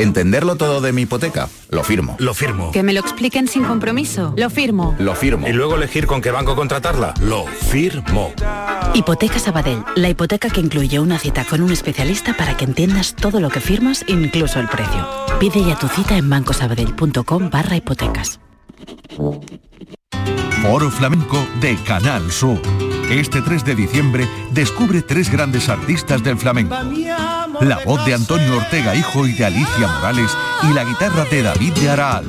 ¿Entenderlo todo de mi hipoteca? Lo firmo. Lo firmo. Que me lo expliquen sin compromiso. Lo firmo. Lo firmo. Y luego elegir con qué banco contratarla. Lo firmo. Hipoteca Sabadell, la hipoteca que incluye una cita con un especialista para que entiendas todo lo que firmas, incluso el precio. Pide ya tu cita en bancosabadell.com barra hipotecas. Foro Flamenco de Canal Sur. Este 3 de diciembre descubre tres grandes artistas del flamenco. La voz de Antonio Ortega Hijo y de Alicia Morales y la guitarra de David de Araal.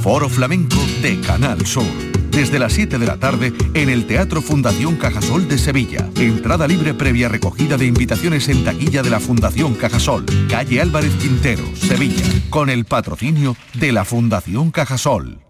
Foro Flamenco de Canal Sur. Desde las 7 de la tarde en el Teatro Fundación Cajasol de Sevilla. Entrada libre previa recogida de invitaciones en taquilla de la Fundación Cajasol. Calle Álvarez Quintero, Sevilla. Con el patrocinio de la Fundación Cajasol.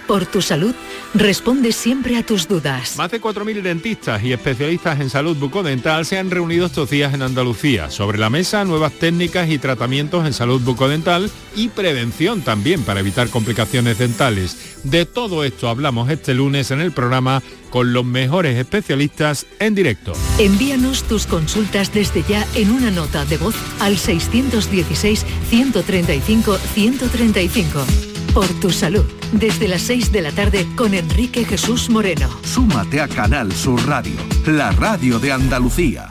por tu salud, responde siempre a tus dudas. Más de 4.000 dentistas y especialistas en salud bucodental se han reunido estos días en Andalucía. Sobre la mesa, nuevas técnicas y tratamientos en salud bucodental y prevención también para evitar complicaciones dentales. De todo esto hablamos este lunes en el programa con los mejores especialistas en directo. Envíanos tus consultas desde ya en una nota de voz al 616-135-135. Por tu salud, desde las 6 de la tarde con Enrique Jesús Moreno. Súmate a Canal Sur Radio, la radio de Andalucía.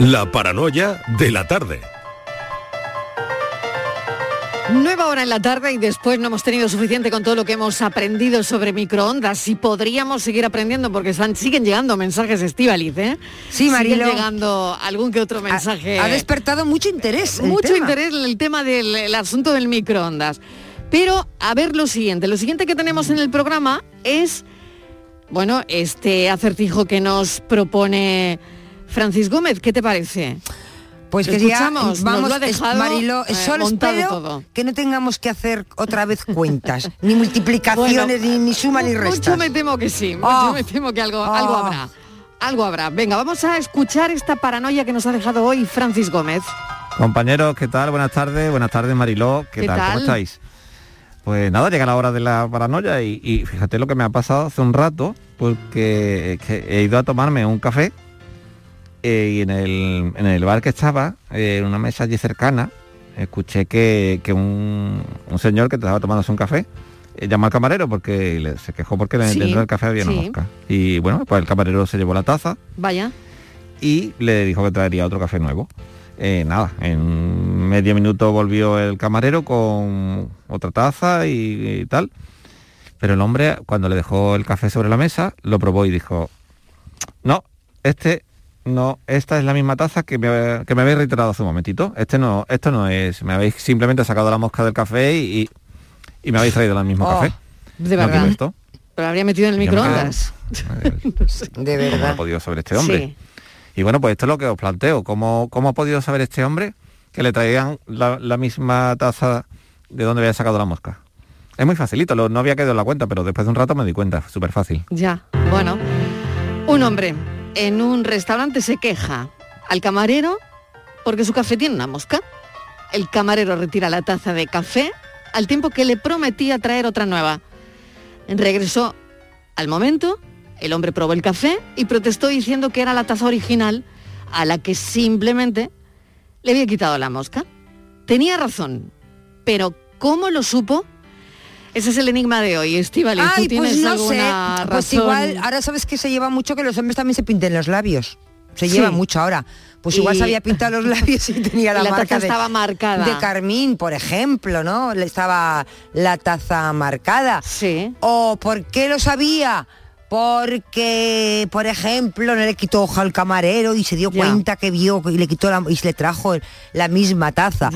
La paranoia de la tarde. Nueva hora en la tarde y después no hemos tenido suficiente con todo lo que hemos aprendido sobre microondas y podríamos seguir aprendiendo porque están, siguen llegando mensajes Estivaliz, ¿eh? Sí, Marilo. Siguen llegando algún que otro mensaje. Ha, ha despertado mucho interés. el mucho tema. interés en el tema del el asunto del microondas. Pero a ver lo siguiente, lo siguiente que tenemos en el programa es, bueno, este acertijo que nos propone Francis Gómez, ¿qué te parece? Pues que Escuchamos, ya nos vamos, lo ha es- Marilo, eh, solo espero todo. que no tengamos que hacer otra vez cuentas, ni multiplicaciones, ni, ni suma ni restas. Mucho me temo que sí, mucho Oh. me temo que algo, Oh. algo habrá. Algo habrá. Venga, vamos a escuchar esta paranoia que nos ha dejado hoy Francis Gómez. Compañeros, ¿qué tal? Buenas tardes, buenas tardes Mariló, ¿qué, ¿Qué tal? tal? ¿Cómo estáis? Pues nada, llega la hora de la paranoia y, y fíjate lo que me ha pasado hace un rato, porque que he ido a tomarme un café eh, y en el, en el bar que estaba, eh, en una mesa allí cercana, escuché que, que un, un señor que estaba tomándose un café eh, llamó al camarero porque le- se quejó porque Sí, dentro del café había una sí. mosca. Y bueno, pues el camarero se llevó la taza, Vaya. y le dijo que traería otro café nuevo. Eh, nada, en medio minuto volvió el camarero con otra taza y, y tal. Pero el hombre, cuando le dejó el café sobre la mesa, lo probó y dijo, no, este no, esta es la misma taza que me, que me habéis reiterado hace un momentito. Este no, esto no es, me habéis simplemente sacado la mosca del café y, y- y me habéis traído el mismo Oh, café. de No verdad. esto. Pero lo habría metido en el me microondas. De ¿Cómo ha podido saber este hombre? Y bueno, pues esto es lo que os planteo. ¿Cómo, cómo ha podido saber este hombre que le traían la, la misma taza de donde había sacado la mosca? Es muy facilito, lo- no había quedado en la cuenta, pero después de un rato me di cuenta, súper fácil. Ya, bueno. Un hombre en un restaurante se queja al camarero porque su café tiene una mosca. El camarero retira la taza de café al tiempo que le prometía traer otra nueva. Regresó al momento, el hombre probó el café y protestó diciendo que era la taza original a la que simplemente le había quitado la mosca. Tenía razón, pero ¿cómo lo supo? Ese es el enigma de hoy, Estivali. ¿Tú Ay, tienes pues no sé. Pues igual, ahora sabes que se lleva mucho que los hombres también se pinten los labios. Se Sí. lleva mucho ahora. Pues igual se había pintado los labios y tenía la, La taza marca de, estaba marcada. de carmín, por ejemplo, ¿no? Le estaba la taza marcada. Sí. ¿O por qué lo sabía? Porque, por ejemplo, no le quitó hoja al camarero y se dio cuenta que vio y le quitó la, y se le trajo la misma taza.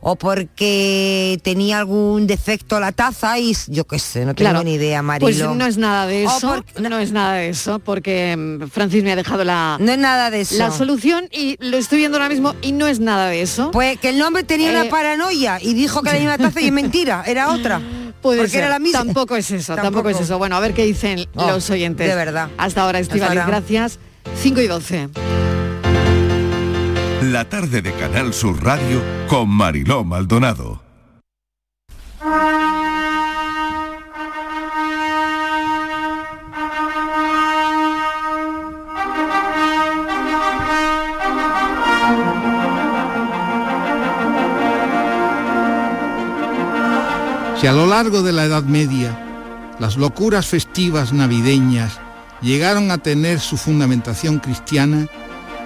O porque tenía algún defecto a la taza y yo qué sé, no tengo Claro. ni idea, Marilo. Pues no es nada de eso, no es nada de eso, porque mm, Francis me ha dejado la, No es nada de eso. la solución y lo estoy viendo ahora mismo y no es nada de eso. Pues que el nombre tenía Eh, una paranoia y dijo que la misma taza y es mentira, era otra. Puede porque ser. era la misma. Tampoco es eso, tampoco. es eso. Bueno, a ver qué dicen Oh, los oyentes. de verdad. Hasta ahora, Estivaliz, ahora. gracias. 5 y 12. La tarde de Canal Sur Radio con Mariló Maldonado. Si a lo largo de la Edad Media las locuras festivas navideñas llegaron a tener su fundamentación cristiana,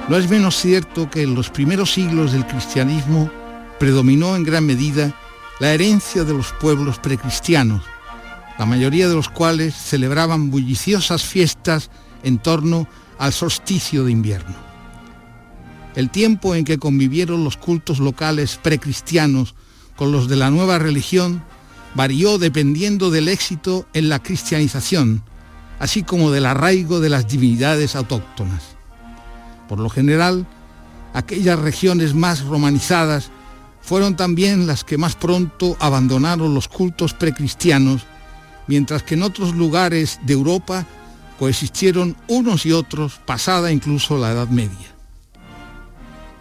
no es menos cierto que en los primeros siglos del cristianismo predominó en gran medida la herencia de los pueblos precristianos, la mayoría de los cuales celebraban bulliciosas fiestas en torno al solsticio de invierno. El tiempo en que convivieron los cultos locales precristianos con los de la nueva religión varió dependiendo del éxito en la cristianización, así como del arraigo de las divinidades autóctonas. Por lo general, aquellas regiones más romanizadas fueron también las que más pronto abandonaron los cultos precristianos, mientras que en otros lugares de Europa coexistieron unos y otros pasada incluso la Edad Media.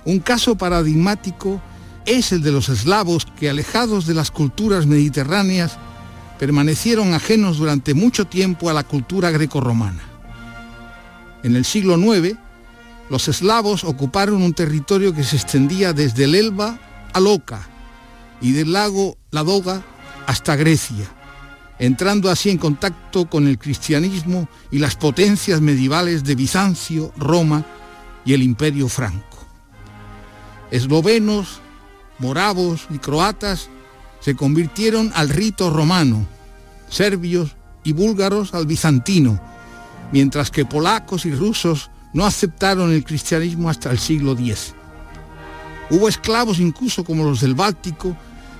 Un caso paradigmático es el de los eslavos que alejados de las culturas mediterráneas permanecieron ajenos durante mucho tiempo a la cultura grecorromana. En el siglo IX, los eslavos ocuparon un territorio que se extendía desde el Elba al Oca y del lago Ladoga hasta Grecia, entrando así en contacto con el cristianismo y las potencias medievales de Bizancio, Roma y el Imperio Franco. Eslovenos, moravos y croatas se convirtieron al rito romano, serbios y búlgaros al bizantino, mientras que polacos y rusos no aceptaron el cristianismo hasta el siglo X. Hubo esclavos incluso como los del Báltico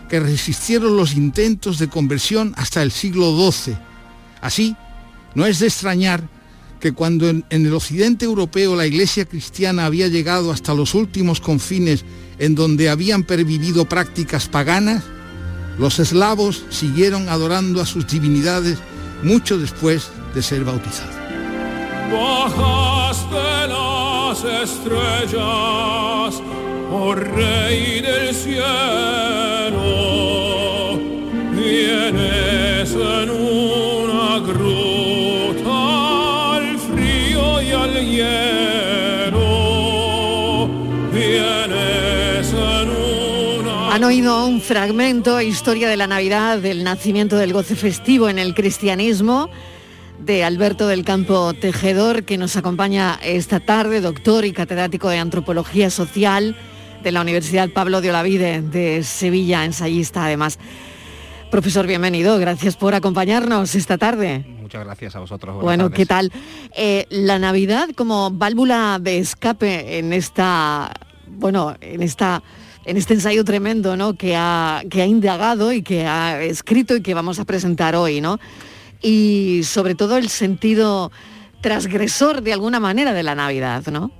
que resistieron los intentos de conversión hasta el siglo XII. Así, no es de extrañar que cuando en, en el occidente europeo la iglesia cristiana había llegado hasta los últimos confines en donde habían pervivido prácticas paganas, los eslavos siguieron adorando a sus divinidades mucho después de ser bautizados. Bajaste las estrellas, oh Rey del cielo, vienes en una gruta al frío y al hielo, Han oído un fragmento, historia de la Navidad, del nacimiento del goce festivo en el cristianismo, de Alberto del Campo Tejedor, que nos acompaña esta tarde, doctor y catedrático de Antropología Social de la Universidad Pablo de Olavide de Sevilla, ensayista además. Profesor, bienvenido, gracias por acompañarnos esta tarde. Muchas gracias a vosotros. buenas Bueno, tardes. ¿qué tal? Eh, la Navidad como válvula de escape en esta, bueno, en esta, en este ensayo tremendo, ¿no? Que ha, que ha indagado y que ha escrito y que vamos a presentar hoy, ¿no? Y sobre todo el sentido transgresor de alguna manera de la Navidad, ¿no?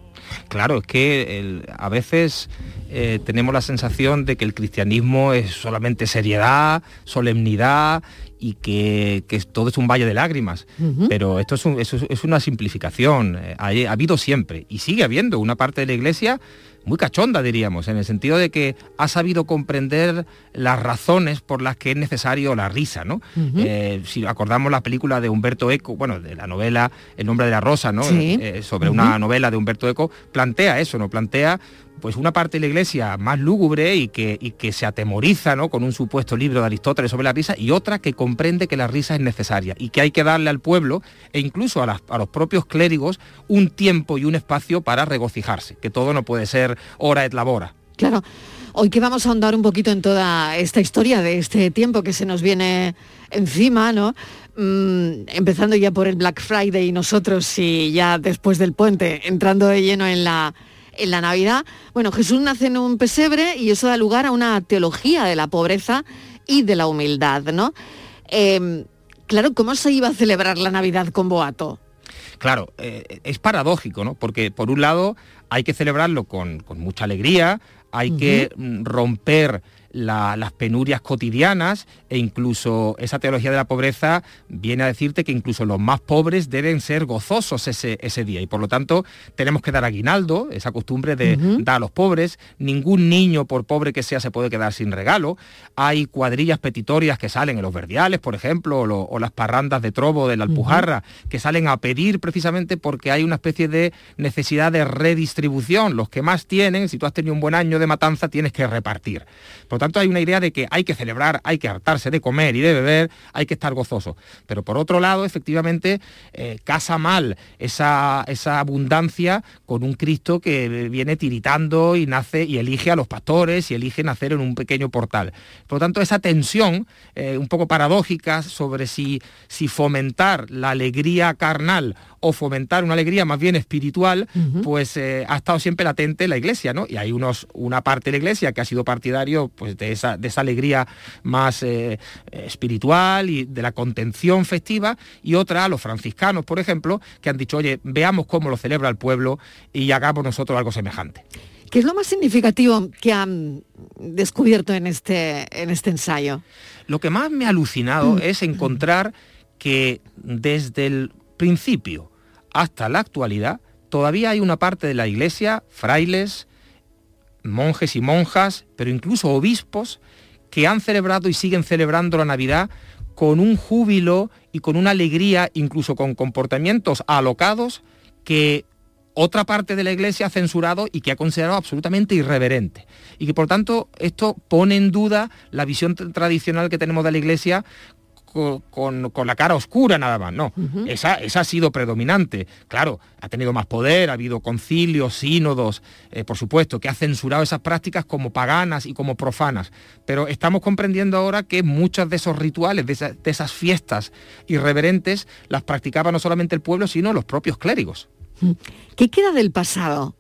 Claro, es que el- a veces eh, tenemos la sensación de que el cristianismo es solamente seriedad, solemnidad y que, que todo es un valle de lágrimas. Pero esto es, un- es- es una simplificación. Eh, ha habido siempre y sigue habiendo una parte de la iglesia muy cachonda, diríamos, en el sentido de que ha sabido comprender las razones por las que es necesario la risa, ¿no? Eh, si acordamos la película de Humberto Eco, bueno, de la novela El nombre de la rosa, ¿no? Sí. Eh, sobre una novela de Humberto Eco, plantea eso, ¿no? Plantea pues una parte de la iglesia más lúgubre y que, y que se atemoriza ¿no? con un supuesto libro de Aristóteles sobre la risa y otra que comprende que la risa es necesaria y que hay que darle al pueblo e incluso a, a los propios clérigos un tiempo y un espacio para regocijarse, que todo no puede ser hora et labora. Claro. Hoy que vamos a ahondar un poquito en toda esta historia de este tiempo que se nos viene encima, ¿no? Mm, empezando ya por el Black Friday y nosotros y ya después del puente, entrando de lleno en la, en la Navidad. Bueno, Jesús nace en un pesebre y eso da lugar a una teología de la pobreza y de la humildad, ¿no? Em, claro, ¿cómo se iba a celebrar la Navidad con Boato? Claro, eh, es paradójico, ¿no? Porque por un lado hay que celebrarlo con, con mucha alegría, hay que mm, romper la- las penurias cotidianas e incluso esa teología de la pobreza viene a decirte que incluso los más pobres deben ser gozosos ese, ese día. Y por lo tanto tenemos que dar aguinaldo, esa costumbre de dar a los pobres, ningún niño por pobre que sea se puede quedar sin regalo, hay cuadrillas petitorias que salen en los verdiales, por ejemplo, o, lo- o las parrandas de trobo de la Alpujarra, que salen a pedir precisamente porque hay una especie de necesidad de redistribución. Los que más tienen, si tú has tenido un buen año de matanza, tienes que repartir. Por tanto, hay una idea de que hay que celebrar, hay que hartarse de comer y de beber, hay que estar gozoso. Pero por otro lado, efectivamente, eh, casa mal esa, esa abundancia con un Cristo que viene tiritando y nace y elige a los pastores y elige nacer en un pequeño portal. Por lo tanto, esa tensión eh, un poco paradójica sobre si, si fomentar la alegría carnal o fomentar una alegría más bien espiritual, pues eh, ha estado siempre latente en la iglesia, ¿no? Y hay unos, una parte de la iglesia que ha sido partidario pues, de, esa, de esa alegría más eh, espiritual y de la contención festiva, y otra, los franciscanos, por ejemplo, que han dicho, oye, veamos cómo lo celebra el pueblo y hagamos nosotros algo semejante. ¿Qué es lo más significativo que han descubierto en este, en este ensayo? Lo que más me ha alucinado es encontrar que desde el principio hasta la actualidad todavía hay una parte de la iglesia, frailes, monjes y monjas, pero incluso obispos, que han celebrado y siguen celebrando la Navidad con un júbilo y con una alegría, incluso con comportamientos alocados que otra parte de la iglesia ha censurado y que ha considerado absolutamente irreverente. Y que por tanto esto pone en duda la visión tradicional que tenemos de la iglesia co- con, con la cara oscura nada más, no. esa, esa ha sido predominante. Claro, ha tenido más poder, ha habido concilios, sínodos, eh, por supuesto, que ha censurado esas prácticas como paganas y como profanas. Pero estamos comprendiendo ahora que muchos de esos rituales, de, esa- de esas fiestas irreverentes, las practicaba no solamente el pueblo, sino los propios clérigos. ¿Qué queda del pasado,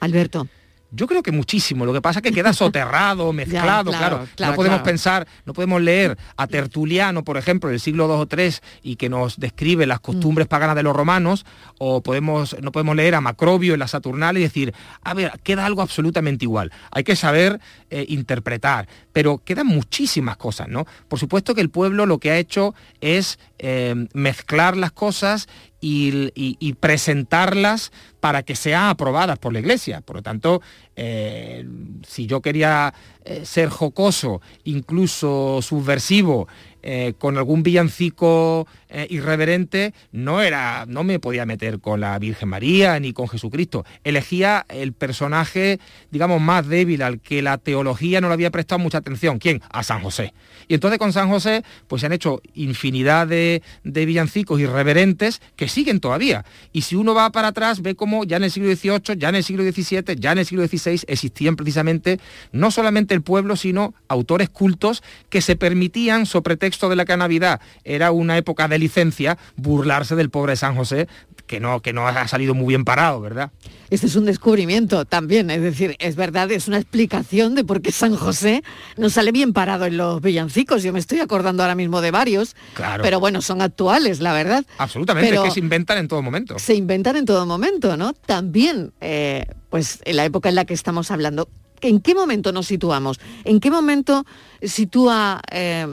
Alberto? Yo creo que muchísimo. Lo que pasa es que queda soterrado, mezclado, claro, No podemos pensar, no podemos leer a Tertuliano, por ejemplo, del siglo II o III y que nos describe las costumbres paganas de los romanos, o podemos, no podemos leer a Macrobio en la Saturnal y decir, a ver, queda algo absolutamente igual. Hay que saber eh, interpretar, pero quedan muchísimas cosas, ¿no? Por supuesto que el pueblo lo que ha hecho es eh, mezclar las cosas y, presentarlas para que sean aprobadas por la Iglesia. Por lo tanto, eh, si yo quería eh, ser jocoso, incluso subversivo, eh, con algún villancico irreverente, no, era, no me podía meter con la Virgen María ni con Jesucristo. Elegía el personaje, digamos, más débil, al que la teología no le había prestado mucha atención. ¿Quién? A San José. Y entonces con San José, pues se han hecho infinidad de, de villancicos irreverentes que siguen todavía. Y si uno va para atrás, ve cómo ya en el siglo XVIII, ya en el siglo XVII, ya en el siglo XVI existían precisamente no solamente el pueblo, sino autores cultos que se permitían, sobre pretexto de la que Navidad era una época de licencia, burlarse del pobre San José, que no, que no ha salido muy bien parado, ¿verdad? Este es un descubrimiento también, es decir, es verdad, es una explicación de por qué San José no sale bien parado en los villancicos. Yo me estoy acordando ahora mismo de varios, claro. pero bueno, son actuales, la verdad. Absolutamente, es que se inventan en todo momento. Se inventan en todo momento, ¿no? También, eh, pues en la época en la que estamos hablando, ¿en qué momento nos situamos? ¿En qué momento sitúa eh,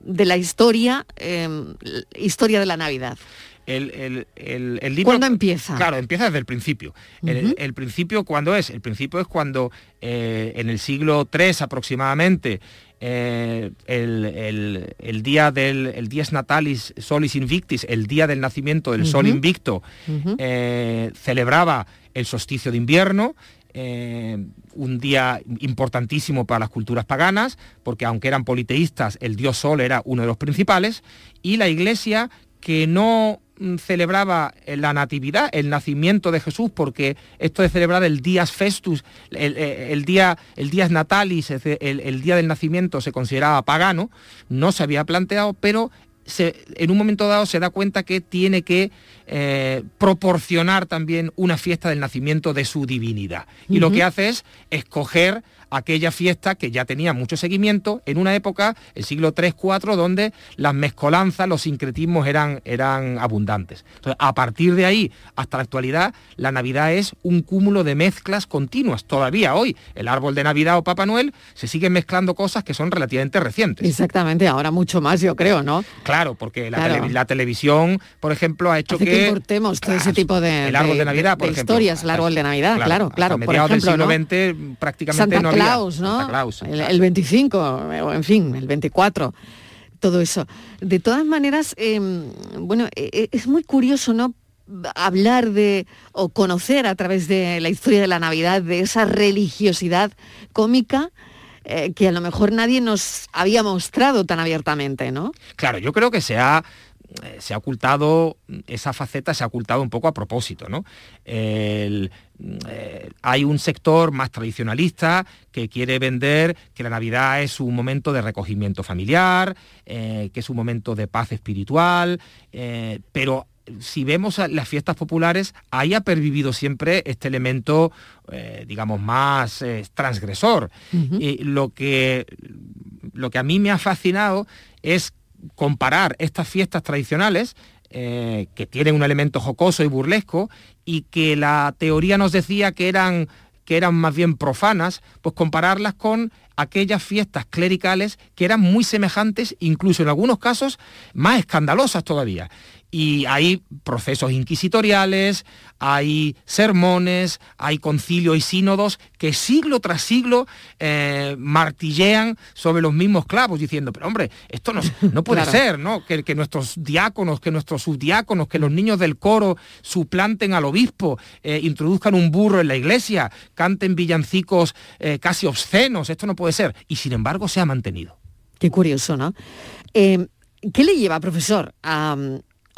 de la historia, eh, historia de la Navidad? el, libro... ¿Cuándo empieza? Claro, empieza desde el principio. el, principio, ¿cuándo es? El principio es cuando eh, en el siglo III aproximadamente, eh, el, día del el Dies Natalis Solis Invictis, el día del nacimiento del Sol Invicto, eh, celebraba el solsticio de invierno, un día importantísimo para las culturas paganas, porque aunque eran politeístas, el dios Sol era uno de los principales, y la Iglesia que no Mm, celebraba la natividad, el nacimiento de Jesús, porque esto de celebrar el Días Festus, el, eh, día, el Días Natalis, el, día del nacimiento se consideraba pagano, no se había planteado, pero en un momento dado se da cuenta que tiene que eh, proporcionar también una fiesta del nacimiento de su divinidad. Y lo que hace es escoger aquella fiesta que ya tenía mucho seguimiento en una época, el siglo 3 4 donde las mezcolanzas, los sincretismos eran, eran abundantes. Entonces, a partir de ahí hasta la actualidad, la Navidad es un cúmulo de mezclas continuas. Todavía hoy, el árbol de Navidad o Papá Noel, se siguen mezclando cosas que son relativamente recientes. Exactamente, ahora mucho más, yo creo, ¿no? Claro, porque la, televisión, por ejemplo, ha hecho que... que importemos todo ese tipo de, el árbol de, Navidad, por historias, el árbol de Navidad, claro, claro. por ejemplo, del siglo XX prácticamente no Claus, ¿no? el, 25, o en fin, el 24 todo eso. De todas maneras, em, bueno, e, e, es muy curioso, ¿no? hablar de o conocer a través de la historia de la Navidad de esa religiosidad cómica eh, que a lo mejor nadie nos había mostrado tan abiertamente, ¿no? Claro, yo creo que se ha eh, se ha ocultado, esa faceta se ha ocultado un poco a propósito. ¿no? Eh, hay un sector más tradicionalista que quiere vender que la Navidad es un momento de recogimiento familiar, eh, que es un momento de paz espiritual, pero si vemos las fiestas populares, ahí ha pervivido siempre este elemento, digamos, más transgresor. lo, que, lo que a mí me ha fascinado es comparar estas fiestas tradicionales eh, que tienen un elemento jocoso y burlesco y que la teoría nos decía que eran, que eran más bien profanas, pues compararlas con aquellas fiestas clericales que eran muy semejantes, incluso en algunos casos más escandalosas todavía y hay procesos inquisitoriales, hay sermones, hay concilios y sínodos que siglo tras siglo eh, martillean sobre los mismos clavos, diciendo, pero hombre, esto no, no puede ser, ¿no? Que, nuestros diáconos, que nuestros subdiáconos, que los niños del coro suplanten al obispo, eh, introduzcan un burro en la iglesia, canten villancicos eh, casi obscenos, esto no puede ser. Y sin embargo se ha mantenido. Qué curioso, ¿no? ¿Qué le lleva, profesor, a,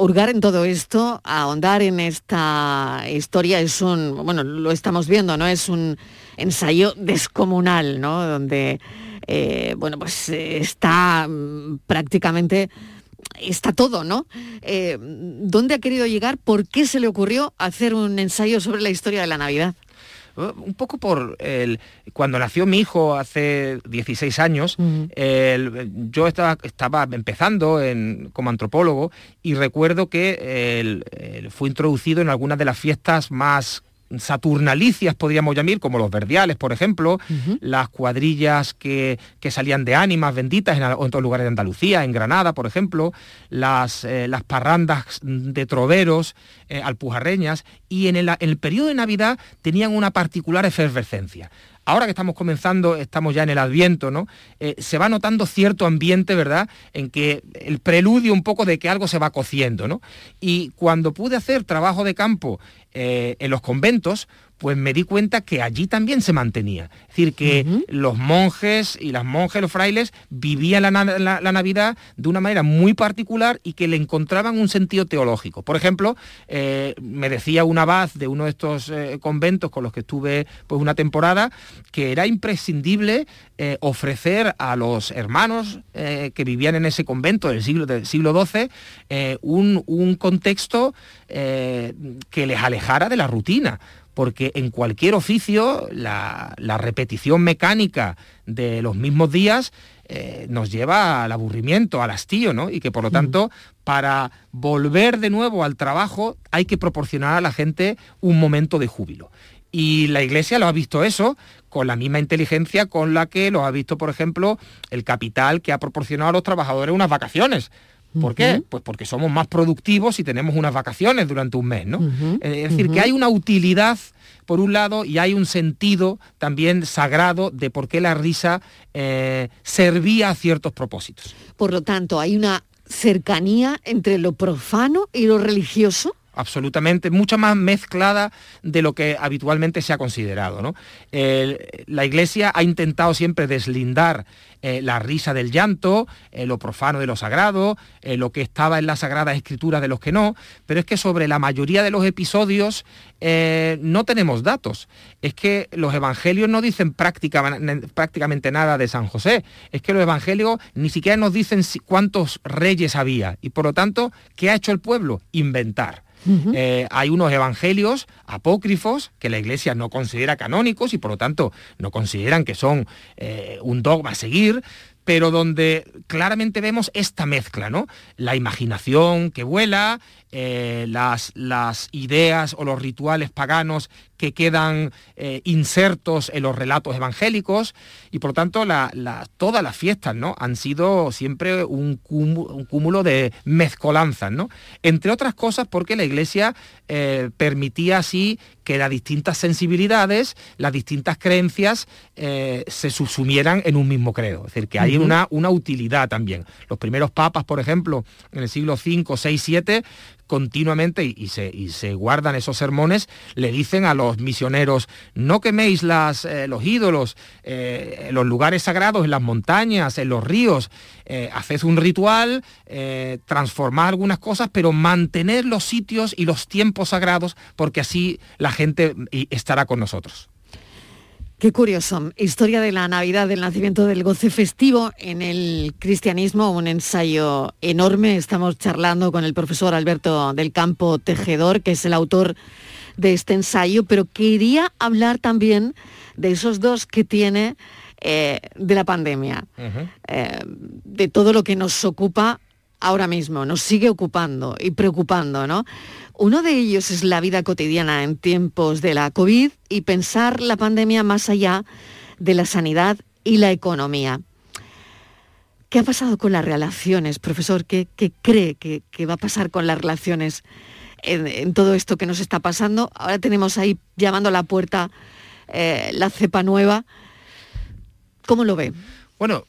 hurgar en todo esto, ahondar en esta historia es un, bueno, lo estamos viendo, ¿no? Es un ensayo descomunal, ¿no? Donde, eh, bueno, pues está mm, prácticamente está todo, ¿no? Eh, ¿Dónde ha querido llegar? ¿Por qué se le ocurrió hacer un ensayo sobre la historia de la Navidad? Uh, un poco por el, cuando nació mi hijo hace 16 años, el- yo estaba, estaba empezando en- como antropólogo y recuerdo que el- fue introducido en algunas de las fiestas más saturnalicias, podríamos llamar, como los verdiales, por ejemplo, las cuadrillas que, que salían de ánimas benditas en, otros lugares de Andalucía, en Granada, por ejemplo, las, eh, las parrandas de troveros, eh, alpujarreñas, y en el, en el periodo de Navidad tenían una particular efervescencia. Ahora que estamos comenzando, estamos ya en el Adviento, ¿no? Eh, se va notando cierto ambiente, ¿verdad? En que el preludio un poco de que algo se va cociendo, ¿no? Y cuando pude hacer trabajo de campo eh, en los conventos, pues me di cuenta que allí también se mantenía. Es decir, que los monjes y las monjas, los frailes, vivían la, na- la- la Navidad de una manera muy particular y que le encontraban un sentido teológico. Por ejemplo, eh, me decía un abad de uno de estos eh, conventos con los que estuve pues, una temporada, que era imprescindible eh, ofrecer a los hermanos que vivían en ese convento del siglo, del siglo XII un, un contexto que les alejara de la rutina porque en cualquier oficio la, la repetición mecánica de los mismos días eh, nos lleva al aburrimiento, al hastío, ¿no? Y que por lo tanto, para volver de nuevo al trabajo hay que proporcionar a la gente un momento de júbilo. Y la Iglesia lo ha visto eso con la misma inteligencia con la que lo ha visto, por ejemplo, el capital que ha proporcionado a los trabajadores unas vacaciones. ¿Por qué? Pues porque somos más productivos y tenemos unas vacaciones durante un mes, ¿no? Eh, Es decir, que hay una utilidad por un lado y hay un sentido también sagrado de por qué la risa eh, servía a ciertos propósitos. Por lo tanto, hay una cercanía entre lo profano y lo religioso. Absolutamente, mucho más mezclada de lo que habitualmente se ha considerado. ¿no? La Iglesia ha intentado siempre deslindar eh, la risa del llanto, eh, lo profano de lo sagrado, eh, lo que estaba en las Sagradas Escrituras de los que no, pero es que sobre la mayoría de los episodios no tenemos datos. Es que los evangelios no dicen práctica- prácticamente nada de San José, es que los evangelios ni siquiera nos dicen cuántos reyes había y por lo tanto, ¿qué ha hecho el pueblo? Inventar. Eh, hay unos evangelios apócrifos que la Iglesia no considera canónicos y por lo tanto no consideran que son eh, un dogma a seguir, pero donde claramente vemos esta mezcla, ¿no? La imaginación que vuela, eh, las, las ideas o los rituales paganos que quedan eh, insertos en los relatos evangélicos y por lo tanto la- la- todas las fiestas ¿no? han sido siempre un cúmulo, un cúmulo de mezcolanzas, ¿no? entre otras cosas porque la Iglesia eh, permitía así que las distintas sensibilidades, las distintas creencias eh, se subsumieran en un mismo credo, es decir, que hay una, una utilidad también. Los primeros papas, por ejemplo, en el siglo V, VI, VII, continuamente, y, se, y se guardan esos sermones, le dicen a los misioneros, no queméis las, eh, los ídolos, eh, los lugares sagrados, en las montañas, en los ríos, eh, haced un ritual, eh, transformad algunas cosas, pero mantened los sitios y los tiempos sagrados, porque así la gente estará con nosotros. Qué curioso. Historia de la Navidad, del nacimiento del goce festivo en el cristianismo, un ensayo enorme. Estamos charlando con el profesor Alberto del Campo Tejedor, que es el autor de este ensayo, pero quería hablar también de esos dos que tiene eh, de la pandemia, eh, de todo lo que nos ocupa ahora mismo, nos sigue ocupando y preocupando, ¿no? Uno de ellos es la vida cotidiana en tiempos de la COVID y pensar la pandemia más allá de la sanidad y la economía. ¿Qué ha pasado con las relaciones, profesor? ¿Qué, cree que, va a pasar con las relaciones en, todo esto que nos está pasando? Ahora tenemos ahí llamando a la puerta eh, la cepa nueva. ¿Cómo lo ve? Bueno,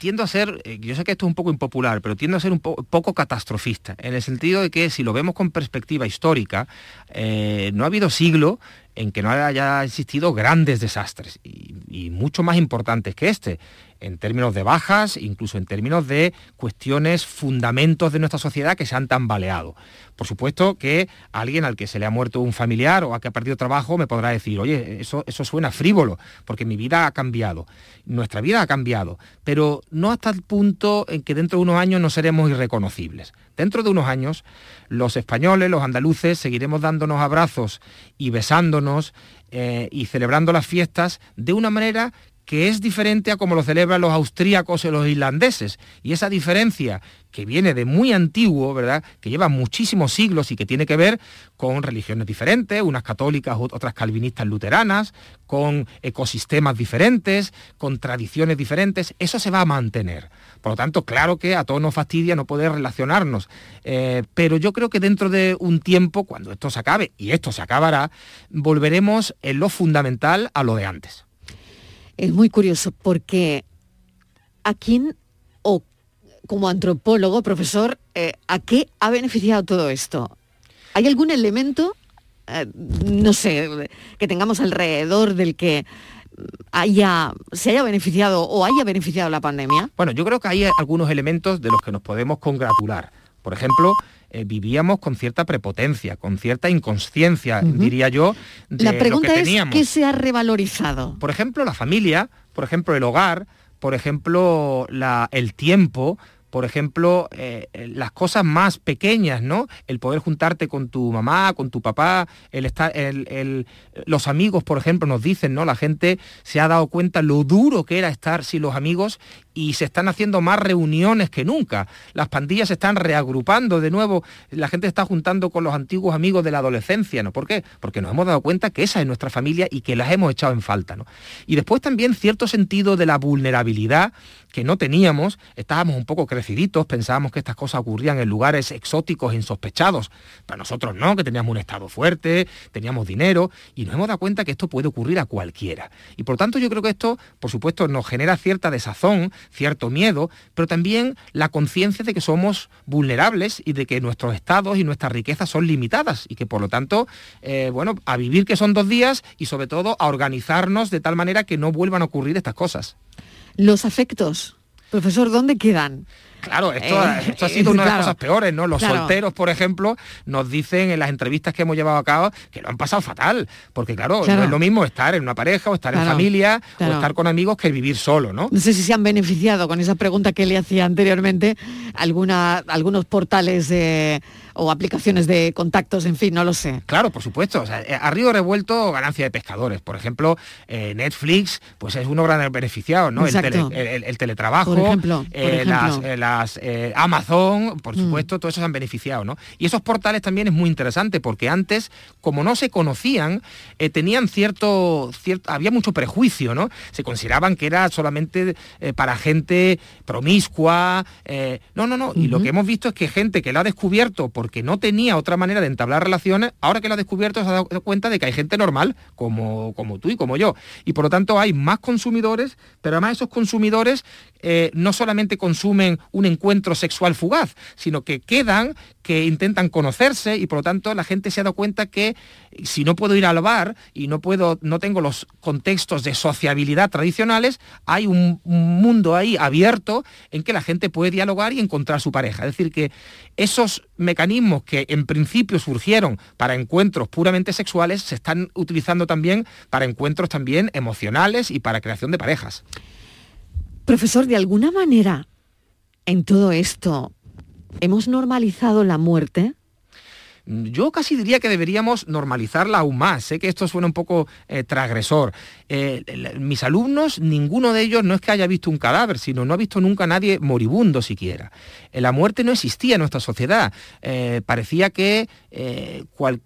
tiendo a ser, eh, yo sé que esto es un poco impopular, pero tiendo a ser un po- poco catastrofista, en el sentido de que si lo vemos con perspectiva histórica, eh, no ha habido siglo en que no haya existido grandes desastres y, y mucho más importantes que este. En términos de bajas, incluso en términos de cuestiones, fundamentos de nuestra sociedad que se han tambaleado. Por supuesto que alguien al que se le ha muerto un familiar o a que ha perdido trabajo me podrá decir, oye, eso, eso suena frívolo, porque mi vida ha cambiado, nuestra vida ha cambiado, pero no hasta el punto en que dentro de unos años no seremos irreconocibles. Dentro de unos años, los españoles, los andaluces, seguiremos dándonos abrazos y besándonos eh, y celebrando las fiestas de una manera que es diferente a como lo celebran los austríacos y los irlandeses. Y esa diferencia que viene de muy antiguo, ¿verdad? Que lleva muchísimos siglos y que tiene que ver con religiones diferentes, unas católicas, otras calvinistas luteranas, con ecosistemas diferentes, con tradiciones diferentes, eso se va a mantener. Por lo tanto, claro que a todos nos fastidia no poder relacionarnos, eh, pero yo creo que dentro de un tiempo, cuando esto se acabe, y esto se acabará, volveremos en lo fundamental a lo de antes es muy curioso porque a quién o como antropólogo, profesor, eh, ¿a qué ha beneficiado todo esto? ¿Hay algún elemento, eh, no sé, que tengamos alrededor del que haya, se haya beneficiado o haya beneficiado la pandemia? Bueno, yo creo que hay algunos elementos de los que nos podemos congratular. Por ejemplo, eh, vivíamos con cierta prepotencia, con cierta inconsciencia, diría yo, de la pregunta lo que teníamos. es qué se ha revalorizado. Por ejemplo, la familia, por ejemplo, el hogar, por ejemplo, la, el tiempo, por ejemplo, eh, las cosas más pequeñas, ¿no? El poder juntarte con tu mamá, con tu papá, el estar, el, los amigos, por ejemplo, nos dicen, ¿no? La gente se ha dado cuenta lo duro que era estar sin los amigos y se están haciendo más reuniones que nunca. Las pandillas se están reagrupando de nuevo, la gente está juntando con los antiguos amigos de la adolescencia, ¿no? ¿Por qué? Porque nos hemos dado cuenta que esa es nuestra familia y que las hemos echado en falta, ¿no? Y después también cierto sentido de la vulnerabilidad que no teníamos, estábamos un poco creciditos, pensábamos que estas cosas ocurrían en lugares exóticos, insospechados. Para nosotros no, que teníamos un estado fuerte, teníamos dinero, y nos hemos dado cuenta que esto puede ocurrir a cualquiera. Y por tanto yo creo que esto, por supuesto, nos genera cierta desazón, cierto miedo, pero también la conciencia de que somos vulnerables y de que nuestros estados y nuestras riquezas son limitadas y que por lo tanto, eh, bueno, a vivir que son dos días y sobre todo a organizarnos de tal manera que no vuelvan a ocurrir estas cosas. Los afectos, profesor, ¿dónde quedan? Claro, esto, ha eh, sido una de las cosas peores, ¿no? Los solteros, por ejemplo, nos dicen en las entrevistas que hemos llevado a cabo que lo han pasado fatal, porque claro, no es lo mismo estar en una pareja o estar en familia o estar con amigos que vivir solo, ¿no? No sé si se han beneficiado con esa pregunta que le hacía anteriormente alguna, algunos portales de o aplicaciones de contactos, en fin, no lo sé. Claro, por supuesto. O sea, eh, a río revuelto, ganancia de pescadores. Por ejemplo, eh, Netflix, pues es uno gran beneficiado, ¿no? El, teletrabajo, por ejemplo, las, eh, Amazon, por mm. supuesto, todos esos han beneficiado, ¿no? Y esos portales también es muy interesante porque antes, como no se conocían, tenían cierto, cierto, había mucho prejuicio, ¿no? Se consideraban que era solamente para gente promiscua. no, no, no. Y lo que hemos visto es que gente que lo ha descubierto porque no tenía otra manera de entablar relaciones, ahora que lo ha descubierto se ha dado cuenta de que hay gente normal, como, como tú y como yo. Y por lo tanto hay más consumidores, pero además esos consumidores eh, no solamente consumen un encuentro sexual fugaz, sino que quedan, que intentan conocerse y por lo tanto la gente se ha dado cuenta que si no puedo ir al bar y no puedo, no tengo los contextos de sociabilidad tradicionales, hay un, un mundo ahí abierto en que la gente puede dialogar y encontrar su pareja. Es decir, que esos mecanismos que en principio surgieron para encuentros puramente sexuales se están utilizando también para encuentros también emocionales y para creación de parejas. Profesor, de alguna manera, en todo esto, ¿hemos normalizado la muerte? Yo casi diría que deberíamos normalizarla aún más. Sé que esto suena un poco eh, transgresor. Eh, mis alumnos, ninguno de ellos no es que haya visto un cadáver, sino no ha visto nunca a nadie moribundo siquiera. Eh, la muerte no existía en nuestra sociedad. parecía que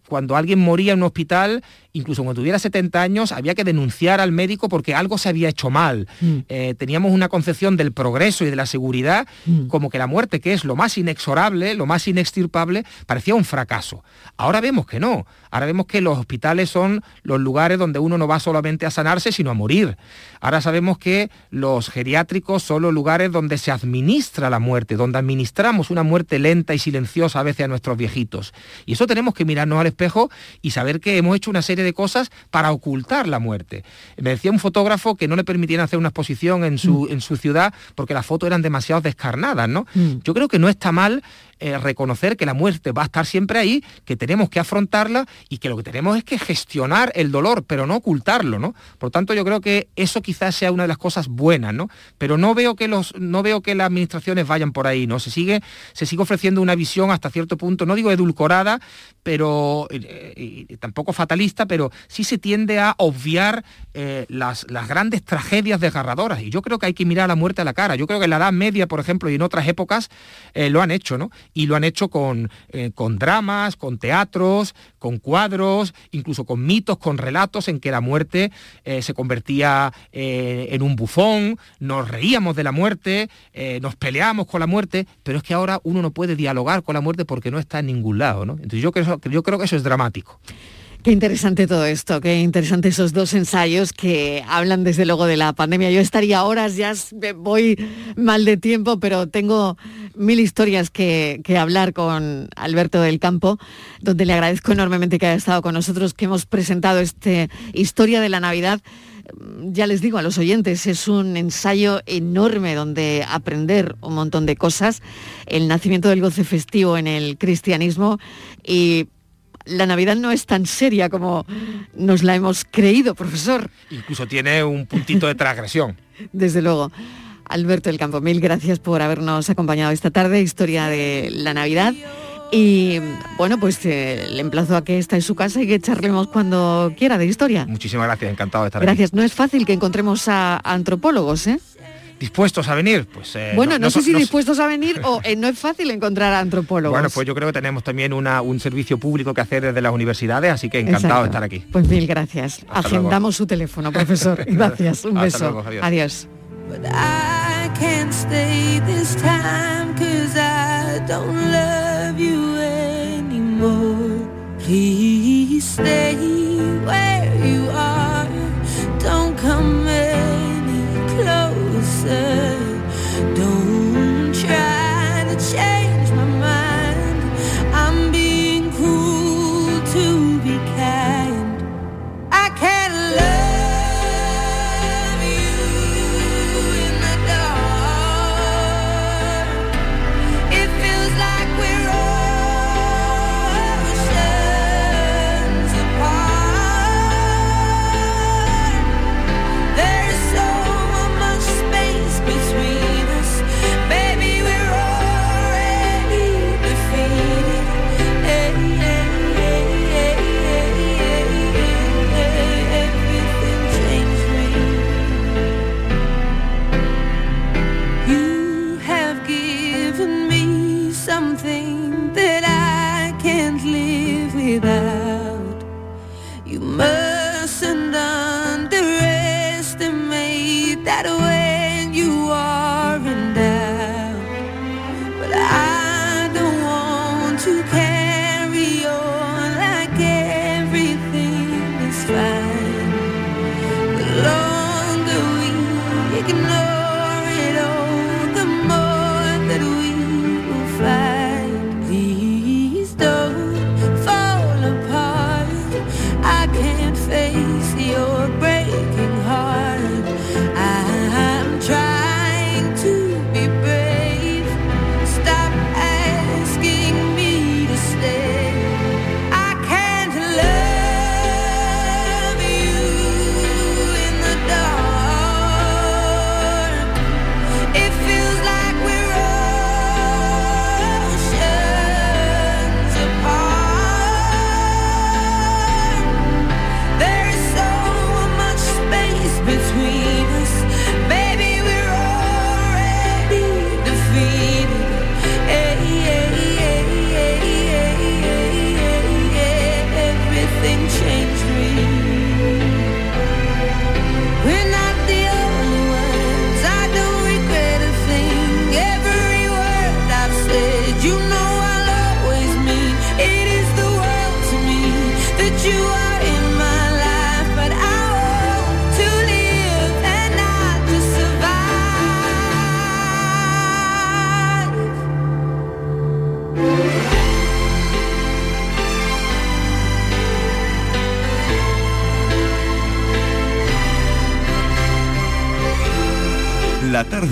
cuando alguien moría en un hospital incluso cuando tuviera 70 años, había que denunciar al médico porque algo se había hecho mal. Mm. Eh, teníamos una concepción del progreso y de la seguridad mm. como que la muerte, que es lo más inexorable, lo más inextirpable, parecía un fracaso. Ahora vemos que no. Ahora vemos que los hospitales son los lugares donde uno no va solamente a sanarse, sino a morir. Ahora sabemos que los geriátricos son los lugares donde se administra la muerte, donde administramos una muerte lenta y silenciosa a veces a nuestros viejitos. Y eso tenemos que mirarnos al espejo y saber que hemos hecho una serie de cosas para ocultar la muerte. Me decía un fotógrafo que no le permitían hacer una exposición en su, en su ciudad porque las fotos eran demasiado descarnadas, ¿no? Yo creo que no está mal eh, reconocer que la muerte va a estar siempre ahí, que tenemos que afrontarla y que lo que tenemos es que gestionar el dolor, pero no ocultarlo, ¿no? Por tanto, yo creo que eso quizás sea una de las cosas buenas, ¿no? Pero no veo que los, no veo que las administraciones vayan por ahí, ¿no? Se sigue, se sigue ofreciendo una visión hasta cierto punto, no digo edulcorada, pero eh, y tampoco fatalista, pero sí se tiende a obviar eh, las, las grandes tragedias desgarradoras. Y yo creo que hay que mirar a la muerte a la cara. Yo creo que en la Edad Media, por ejemplo, y en otras épocas, lo han hecho, ¿no? Y lo han hecho con, eh, con dramas, con teatros, con cuadros, incluso con mitos, con relatos en que la muerte eh, se convertía eh, en un bufón, nos reíamos de la muerte, nos peleamos con la muerte, pero es que ahora uno no puede dialogar con la muerte porque no está en ningún lado. ¿no? Entonces yo creo, yo creo que eso es dramático. Qué interesante todo esto, qué interesante esos dos ensayos que hablan desde luego de la pandemia. Yo estaría horas, ya voy mal de tiempo, pero tengo mil historias que, hablar con Alberto del Campo, donde le agradezco enormemente que haya estado con nosotros, que hemos presentado esta historia de la Navidad. Ya les digo a los oyentes, es un ensayo enorme donde aprender un montón de cosas, el nacimiento del goce festivo en el cristianismo y la Navidad no es tan seria como nos la hemos creído, profesor. Incluso tiene un puntito de transgresión. Desde luego. Alberto del Campo, mil gracias por habernos acompañado esta tarde, historia de la Navidad. Y bueno, pues eh, le emplazo a que está en su casa y que charlemos cuando quiera de historia. Muchísimas gracias, encantado de estar gracias. Gracias, no es fácil que encontremos a antropólogos, ¿eh? dispuestos a venir. Pues, eh, bueno, no, sé si dispuestos a venir o eh, no es fácil encontrar a antropólogos. Bueno, pues yo creo que tenemos también una, un servicio público que hacer desde las universidades, así que encantado de estar aquí. Pues mil gracias. Hasta Agendamos su teléfono, profesor. Gracias, un beso. Adiós.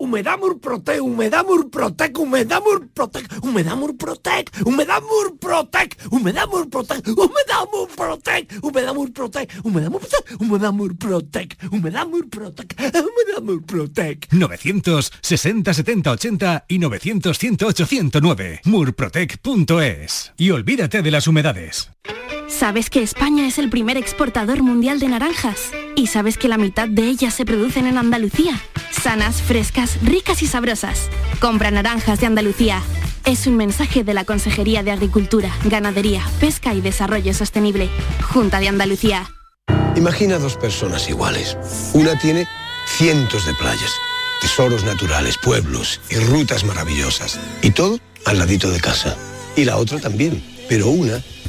Humedamur Protec, Humedamur Protec, Humedamur Protec, Humedamur Protec, Humedamur Protec, Humedamur Protec, Humedamur Protec, Humedamur Protec, Humedamur Protec, Humedamur Protec, Humedamur Protec, Humedamur Protec. 960 70 80 y 900 108 109. Murprotec.es. Y olvídate de las humedades. ¿Sabes que España es el primer exportador mundial de naranjas? ¿Y sabes que la mitad de ellas se producen en Andalucía? Sanas, frescas, ricas y sabrosas. Compra naranjas de Andalucía. Es un mensaje de la Consejería de Agricultura, Ganadería, Pesca y Desarrollo Sostenible. Junta de Andalucía. Imagina dos personas iguales. Una tiene cientos de playas, tesoros naturales, pueblos y rutas maravillosas. Y todo al ladito de casa. Y la otra también. Pero una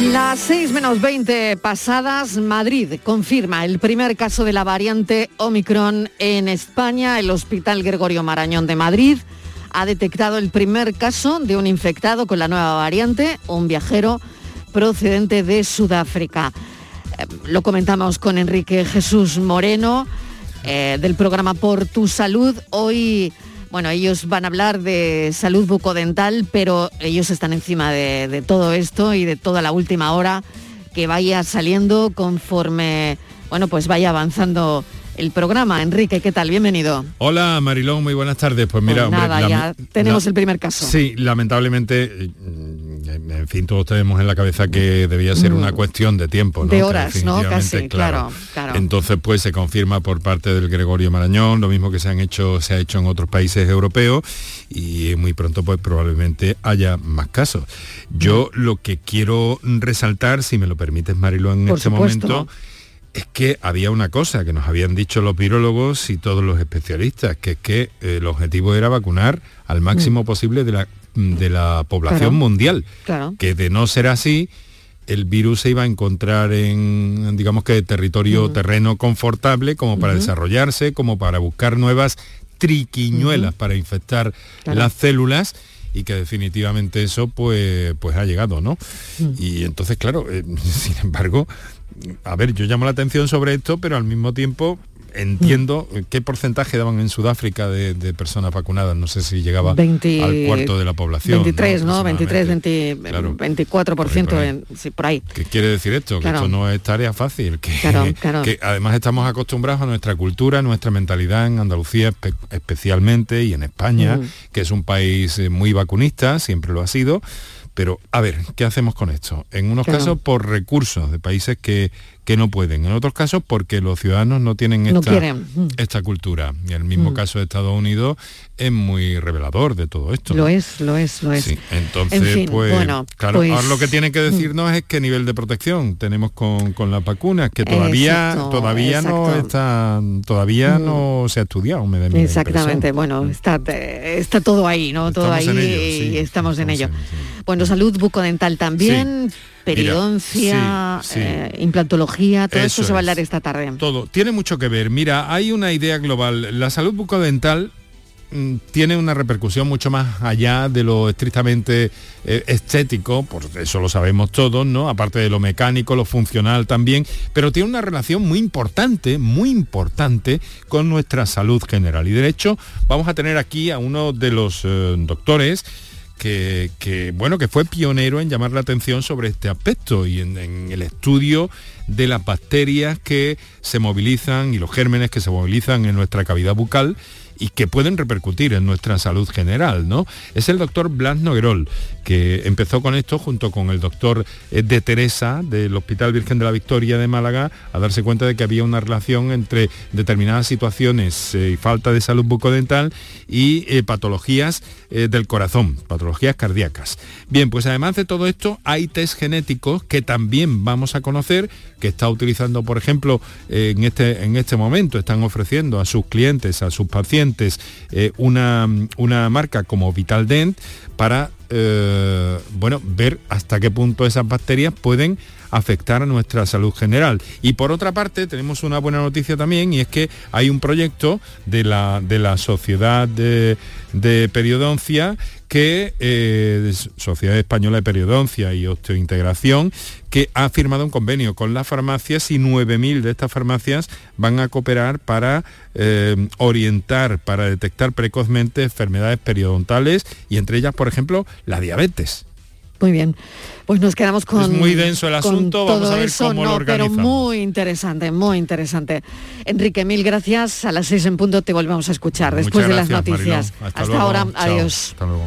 Las 6 menos 20 pasadas, Madrid confirma el primer caso de la variante Omicron en España. El Hospital Gregorio Marañón de Madrid ha detectado el primer caso de un infectado con la nueva variante, un viajero procedente de Sudáfrica. Eh, lo comentamos con Enrique Jesús Moreno eh, del programa Por tu Salud. Hoy bueno, ellos van a hablar de salud bucodental, pero ellos están encima de, de todo esto y de toda la última hora que vaya saliendo conforme, bueno, pues vaya avanzando el programa. Enrique, ¿qué tal? Bienvenido. Hola Marilón, muy buenas tardes. Pues mira, Pues nada, hombre, ya tenemos el primer caso. Sí, lamentablemente, mm, en fin, todos tenemos en la cabeza que debía ser una Mm. cuestión de tiempo, ¿no? De Que horas, ¿no? Casi, claro, claro. Entonces, pues se confirma por parte del Gregorio Marañón, lo mismo que se han hecho, se ha hecho en otros países europeos y muy pronto, pues probablemente haya más casos. Yo lo que quiero resaltar, si me lo permites, Marilo, en Por este supuesto. momento, es que había una cosa que nos habían dicho los virólogos y todos los especialistas, que es que eh, el objetivo era vacunar al máximo posible de la, de la población. Claro. mundial. Claro. Que de no ser así, el virus se iba a encontrar en, digamos que, territorio, terreno confortable como para desarrollarse, como para buscar nuevas triquiñuelas para infectar Claro. las células y que definitivamente eso pues, pues ha llegado, ¿no? Y entonces, claro, eh, sin embargo, a ver, yo llamo la atención sobre esto, pero al mismo tiempo entiendo qué porcentaje daban en Sudáfrica de, de personas vacunadas. No sé si llegaba 20 al cuarto de la población. 23, ¿no? 23, Aproximadamente. 20, 24%, en- sí, por ahí. ¿Qué quiere decir esto? Claro. Que esto no es tarea fácil, que, Claro, claro. que además estamos acostumbrados a nuestra cultura, a nuestra mentalidad en Andalucía espe- especialmente y en España, Mm. que es un país eh, muy vacunista, siempre lo ha sido. Pero, a ver, ¿qué hacemos con esto? En unos casos por recursos de países que, que no pueden, en otros casos porque los ciudadanos no tienen esta. Mm. esta cultura. Y el mismo Mm. caso de Estados Unidos es muy revelador de todo esto. Lo es, lo es, lo es. Sí, entonces, En fin, pues, bueno, claro, pues- ahora lo que tiene que decirnos es qué nivel de protección tenemos con, con las vacunas, que todavía, Exacto, todavía no está, todavía Mm. no se ha estudiado. me da mi Exactamente, impresión. bueno, está, está todo ahí, ¿no? todo ahí Estamos en ello, y estamos en ello. Bueno, salud bucodental también, periodoncia, sí, sí. eh, implantología, todo Eso se va a hablar esta tarde. Todo, tiene mucho que ver. Mira, hay una idea global. La salud bucodental mm, tiene una repercusión mucho más allá de lo estrictamente eh, estético, por eso lo sabemos todos, ¿no? Aparte de lo mecánico, lo funcional también, pero tiene una relación muy importante, muy importante con nuestra salud general. Y de hecho, vamos a tener aquí a uno de los eh, doctores que, bueno que fue pionero en llamar la atención sobre este aspecto y en, en el estudio de las bacterias que se movilizan y los gérmenes que se movilizan en nuestra cavidad bucal y que pueden repercutir en nuestra salud general, ¿no? Es el doctor Blas Noguerol, que empezó con esto junto con el doctor eh, de Teresa del Hospital Virgen de la Victoria de Málaga a darse cuenta de que había una relación entre determinadas situaciones eh, y falta de salud bucodental y eh, patologías del corazón, patologías cardíacas. Bien, pues además de todo esto hay test genéticos que también vamos a conocer, que está utilizando, por ejemplo, en, este, en este momento, están ofreciendo a sus clientes, a sus pacientes, una, una marca como Vitaldent para eh, bueno, ver hasta qué punto esas bacterias pueden afectar a nuestra salud general. Y por otra parte, tenemos una buena noticia también, y es que hay un proyecto de la, de la Sociedad de, Periodoncia, que eh, Sociedad Española de Periodoncia y Osteointegración, que ha firmado un convenio con las farmacias y 9.000 de estas farmacias van a cooperar para eh, orientar, para detectar precozmente enfermedades periodontales y entre ellas, por ejemplo, la diabetes. Muy bien, pues nos quedamos con Es muy denso el asunto, todo vamos a ver eso, cómo no, lo pero organizamos. muy interesante, muy interesante. Enrique, mil gracias. A las seis en punto te volvemos a escuchar después Muchas de las noticias. Hasta, luego. ahora, Chao. adiós. Hasta luego.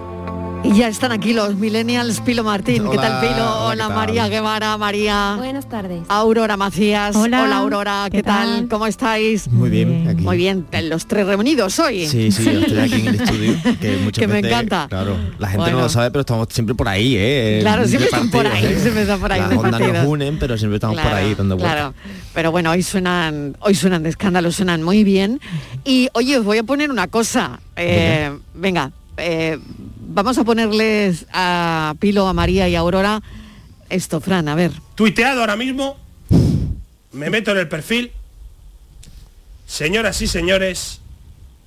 Y ya están aquí los millennials, Pilo Martín. ¿Qué tal, Hola, Pilo? hola, Hola. María Guevara, María. Buenas tardes. Aurora Macías. Hola. Aurora, ¿qué, ¿Qué tal? tal? ¿Cómo estáis? Muy bien, aquí. Muy bien, los tres reunidos hoy. Sí, sí, yo estoy aquí en el estudio. Que, me encanta. Claro, la gente Bueno. no lo sabe, pero estamos siempre por ahí, ¿eh? Claro, siempre están por ahí, ¿eh? siempre están por ahí Las ondas nos unen, pero siempre estamos por ahí dando vueltas. Claro, pero bueno, hoy suenan, hoy suenan de escándalo, suenan muy bien. Y oye, os voy a poner una cosa. Eh, venga, eh, vamos a ponerles a Pilo, a María y a Aurora esto, Fran, a ver. Tuiteado ahora mismo, me meto en el perfil. Señoras y señores,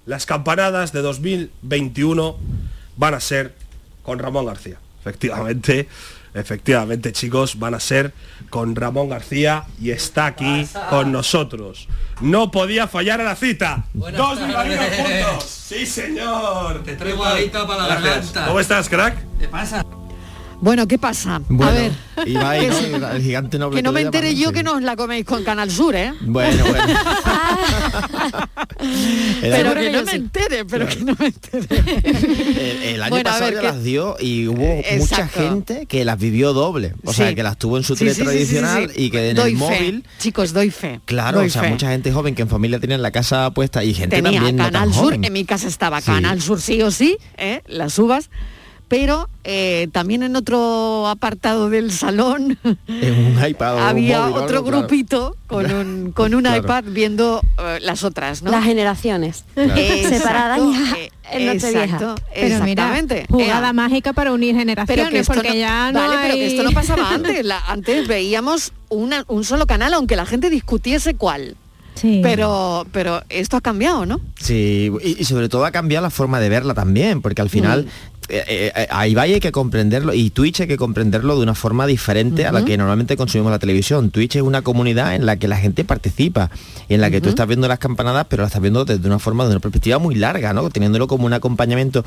las campanadas de 2021 van a ser con Ramón García. Efectivamente, efectivamente chicos, van a ser con Ramón García y está aquí con nosotros. No podía fallar a la cita. Dos bilbaínos juntos. Sí, señor. Te traigo ahorita para la garganta. ¿Cómo estás, crack? ¿Qué pasa? Bueno, ¿qué pasa? Bueno, a ver. Ibai, ¿no? El gigante noble Que no me entere yo sí. que no os la coméis con Canal Sur, ¿eh? Bueno, bueno. pero que no me entere, pero que no me entere. El, el año Bueno, pasado ver, ya ¿qué- las dio y hubo mucha Exacto. gente que las vivió doble. O sea, que las tuvo en su tele sí, tradicional y que en doy el fe. móvil... Chicos, doy fe. Claro, doy o sea, fe. mucha gente joven que en familia tenía la casa puesta y gente Tenía también no Canal tan Sur, joven. en mi casa estaba. Canal Sur sí o sí, ¿eh? las uvas. Pero eh, también en otro apartado del salón En un iPad o un había móvil otro claro. grupito con un, con un Claro. iPad viendo eh, las otras, ¿no? Las generaciones. Exacto, Separadas ya eh, en exacto, Pero mira, exactamente. jugada mágica para unir generaciones, Pero que esto porque no, ya no vale, pero que esto no pasaba antes. La- antes veíamos una- un solo canal, aunque la gente discutiese cuál. Pero, pero esto ha cambiado, ¿no? Sí, y, y sobre todo ha cambiado la forma de verla también, porque al final eh, eh, ahí vaya hay que comprenderlo y Twitch hay que comprenderlo de una forma diferente a la que normalmente consumimos la televisión. Twitch es una comunidad en la que la gente participa y en la que tú estás viendo las campanadas, pero la estás viendo desde una forma, de una perspectiva muy larga, ¿no? Teniéndolo como un acompañamiento.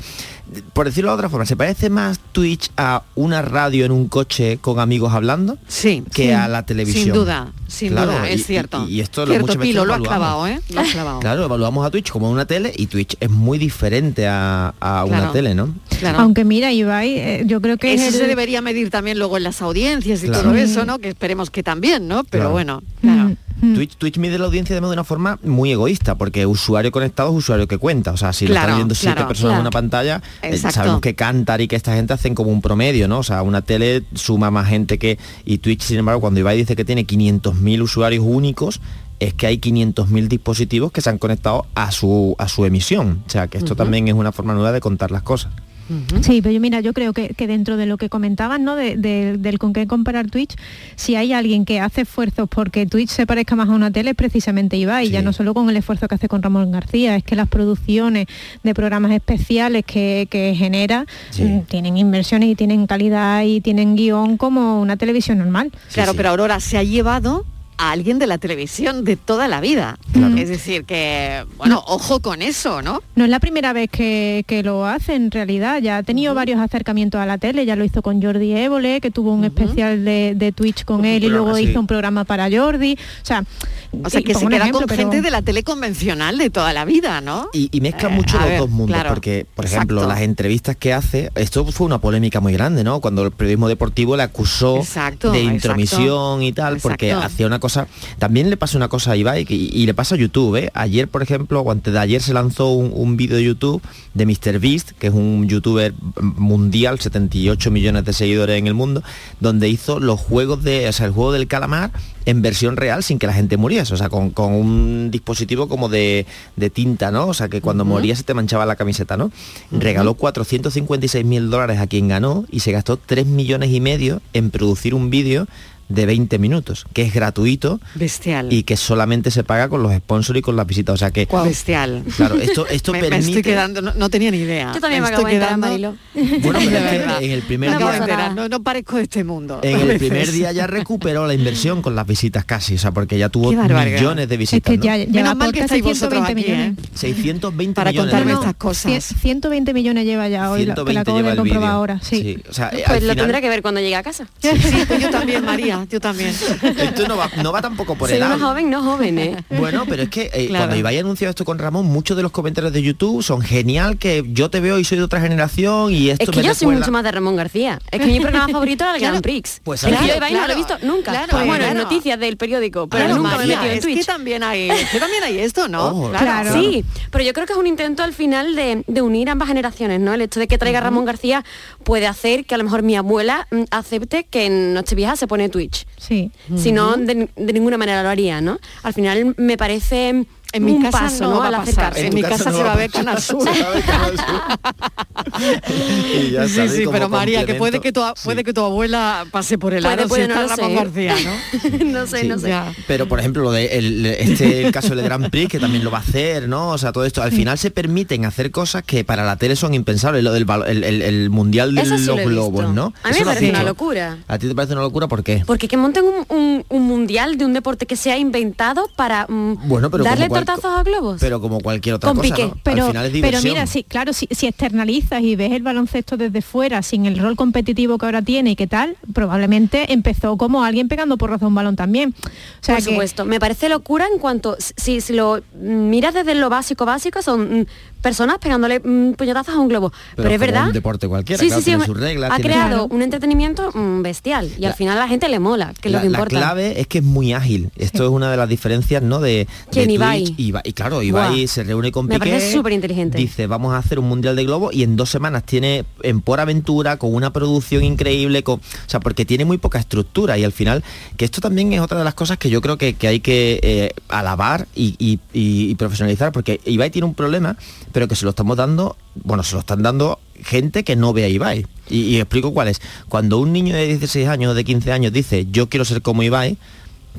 Por decirlo de otra forma, ¿se parece más Twitch a una radio en un coche con amigos hablando? Sí. Que Sí. a la televisión. Sin duda, sin Claro, duda, y- es cierto. Y, esto lo cierto, Pilo, lo has evaluamos. clavado, ¿eh? Lo has clavado. Claro, evaluamos a Twitch como una tele y Twitch es muy diferente a, a una tele, ¿no? Claro. Aunque mira, Ibai, eh, yo creo que Eso es el- se debería medir también luego en las audiencias y Claro. todo eso, ¿no? Que esperemos que también, ¿no? Pero Claro. bueno, claro. Twitch, Twitch mide la audiencia además de una forma muy egoísta, porque usuario conectado es usuario que cuenta. O sea, si lo Claro, están viendo siete claro, personas claro. en una pantalla, eh, sabemos que Cantar y que esta gente hacen como un promedio, ¿no? O sea, una tele suma más gente que... Y Twitch, sin embargo, cuando Ibai dice que tiene 500.000 usuarios únicos, es que hay 500.000 dispositivos que se han conectado a su, a su emisión. O sea, que esto también es una forma nueva de contar las cosas. Sí, pero yo mira, yo creo que, que dentro de lo que comentaban, ¿no? De- de- del con qué comparar Twitch, si hay alguien que hace esfuerzos porque Twitch se parezca más a una tele, es precisamente Ibai, ya no solo con el esfuerzo que hace con Ramón García, es que las producciones de programas especiales que, que genera mm, tienen inversiones y tienen calidad y tienen guion como una televisión normal. Claro, pero Aurora se ha llevado a alguien de la televisión de toda la vida. Es decir, que, bueno, ojo con eso, ¿no? No es la primera vez que, que lo hace en realidad, ya ha tenido varios acercamientos a la tele, ya lo hizo con Jordi Évole, que tuvo un especial de, de Twitch con él y luego sí. hizo un programa para Jordi. O sea, O sea, que se queda ejemplo, con pero- gente de la tele convencional de toda la vida, ¿no? Y, y mezcla Eh, mucho los ver, dos mundos, claro. porque, por ejemplo, Exacto. las entrevistas que hace, esto fue una polémica muy grande, ¿no? Cuando el periodismo deportivo le acusó Exacto, de exacto. intromisión y tal, porque hacía una cosa. También le pasa una cosa a Ibai y, y le pasa a YouTube, ¿eh? Ayer, por ejemplo, o antes de ayer se lanzó un, un vídeo de YouTube de MrBeast, que es un youtuber mundial, 78 millones de seguidores en el mundo, donde hizo los juegos de, o sea, el juego del calamar en versión real sin que la gente muriese, o sea, con, con un dispositivo como de, de tinta, ¿no? O sea, que cuando Ujú. morías se te manchaba la camiseta, ¿no? Regaló 456 mil dólares a quien ganó y se gastó 3 millones y medio en producir un vídeo de 20 minutos, que es gratuito Bestial. y que solamente se paga con los sponsors y con las visitas. O sea que Bestial. Claro, esto, esto me, me permite. estoy quedando, no, no tenía ni idea. Yo también me estoy acabo de enterar, quedando- Marilo. Bueno, pero es que en el primer Me de día- no, no parezco de este mundo. En el primer día ya recuperó la inversión con las visitas casi, o sea, porque ya tuvo millones de visitas. que ¿no? ya- ya Menos mal que estáis vosotros 120 aquí, ¿eh? millones. 620 Para millones. contarme ¿no? estas cosas. Cien- 120 millones lleva ya hoy, la- que 120 la acabo lleva de comprobar ahora. Sí. o sea, eh, Pues al lo final, tendré que ver cuando llegue a casa. Sí, pues yo también, María, yo también. esto no va, no va tampoco por Soy edad. una joven, no joven, ¿eh? Bueno, pero es que eh, Claro. cuando Ibai anunció esto con Ramón, muchos de los comentarios de YouTube son genial, que yo te veo y soy de otra generación y esto Es que me yo soy mucho más de Ramón García. Es que mi programa favorito era el Claro. Grand Prix. Pues claro, yo Ibai no lo he claro, visto nunca. Pues bueno, en noticias del periódico, pero nunca me he María, metido en es Twitch. que también hay, que también hay esto, ¿no? Ojo. Claro. Sí, pero yo creo que es un intento al final de, de unir ambas generaciones, ¿no? El hecho de que traiga Ramón García puede hacer que a lo mejor mi abuela mm, acepte que en Nochevieja se pone Twitch. Sí. Si no, de, de ninguna manera lo haría, ¿no? Al final me parece En mi un casa paso, no ¿no? va a pasar. acercarse. En mi casa se va a ver Canal Sur. Y ya Sí, sí, pero María, que puede que tu, puede que tu abuela pase por el Puede, aro puede, si no está lo Ramón sé. García, ¿no? no sé, Sí, no sé. Ya. Pero por ejemplo, lo de el, este el caso del Grand Prix, que también lo va a hacer, ¿no? O sea, todo esto. Al final se permiten hacer cosas que para la tele son impensables. Lo del el, el- el mundial de los lo globos, visto. ¿no? A mí me parece una locura. ¿A ti te parece una locura? ¿Por qué? Porque que monten un, un- un mundial de un deporte que se ha inventado para mm, Bueno, pero darle tortazos a globos. Pero como cualquier otra Con cosa. Pero, Al final es pero mira, sí, claro, si, si externalizas y ves el baloncesto desde fuera, sin el rol competitivo que ahora tiene y qué tal, probablemente empezó como alguien pegando porros a un balón también. O sea Por que- supuesto, me parece locura en cuanto, si, si lo miras desde lo básico básico, son mm, personas pegándole mm, puñetazos a un globo. Pero, es verdad. un deporte cualquiera, sí, claro, sí, sí, tiene sus reglas, ha tiene- creado un entretenimiento mm, bestial y al final a la gente le mola, que es la, lo que la importa. clave es que es muy ágil. Esto es una de las diferencias, ¿no? De, de ¿Quién, Twitch Ibai? Ibai. Y claro, Ibai se reúne con Me Piqué. parece superinteligente. Dice, vamos a hacer un mundial de globo y en dos semanas tiene en por aventura con una producción increíble, con, o sea, porque tiene muy poca estructura y al final que esto también es otra de las cosas que yo creo que, que hay que eh, alabar y, y- y- y profesionalizar, porque Ibai tiene un problema, pero que se lo estamos dando, bueno, se lo están dando gente que no ve a Ibai. Y, y explico cuál es. Cuando un niño de 16 años o de 15 años dice, yo quiero ser como Ibai,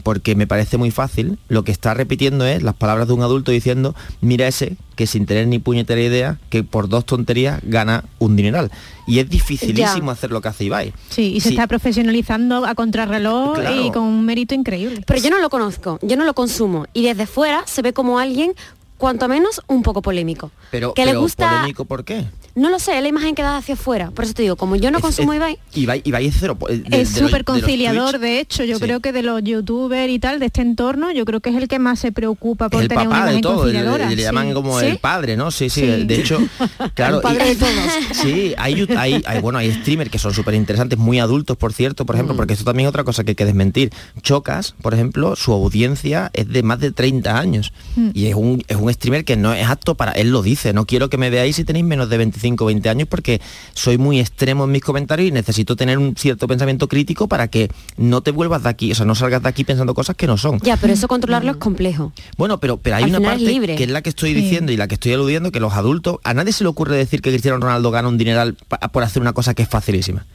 porque me parece muy fácil, lo que está repitiendo es las palabras de un adulto diciendo, mira ese que sin tener ni puñetera idea, que por dos tonterías gana un dineral. Y es dificilísimo Ya. hacer lo que hace Ibai. Sí, y se Sí. está profesionalizando a contrarreloj Claro. y con un mérito increíble. Pero yo no lo conozco, yo no lo consumo. Y desde fuera se ve como alguien, cuanto menos, un poco polémico. Pero, que le pero gusta... polémico, ¿por qué? No lo sé, es la imagen que da hacia afuera. Por eso te digo, como yo no Es- consumo es- Ibai, Ibai, Ibai es cero. de- es súper conciliador, de hecho, yo Sí. creo que de los youtubers y tal, de este entorno, yo creo que es el que más se preocupa por el tener una papá de todo, le, conciliadora. le sí. llaman como el padre, ¿no? Sí, sí, de hecho, claro. El padre y- de todos. Sí, hay, yu- hay, hay- bueno, hay streamers que son súper interesantes, muy adultos, por cierto, por Mm. ejemplo, porque esto también es otra cosa que hay que desmentir. Chocas, por ejemplo, su audiencia es de más de 30 años. Mm. Y es un, es un streamer que no es apto para, él lo dice, no quiero que me veáis si tenéis menos de 25 o 20 años porque soy muy extremo en mis comentarios y necesito tener un cierto pensamiento crítico para que no te vuelvas de aquí, o sea, no salgas de aquí pensando cosas que no son. ya, pero eso controlarlo es complejo. Bueno, pero, pero hay Al una parte libre. que es la que estoy Sí. diciendo y la que estoy aludiendo, que los adultos, a nadie se le ocurre decir que Cristiano Ronaldo gana un dineral por hacer una cosa que es facilísima.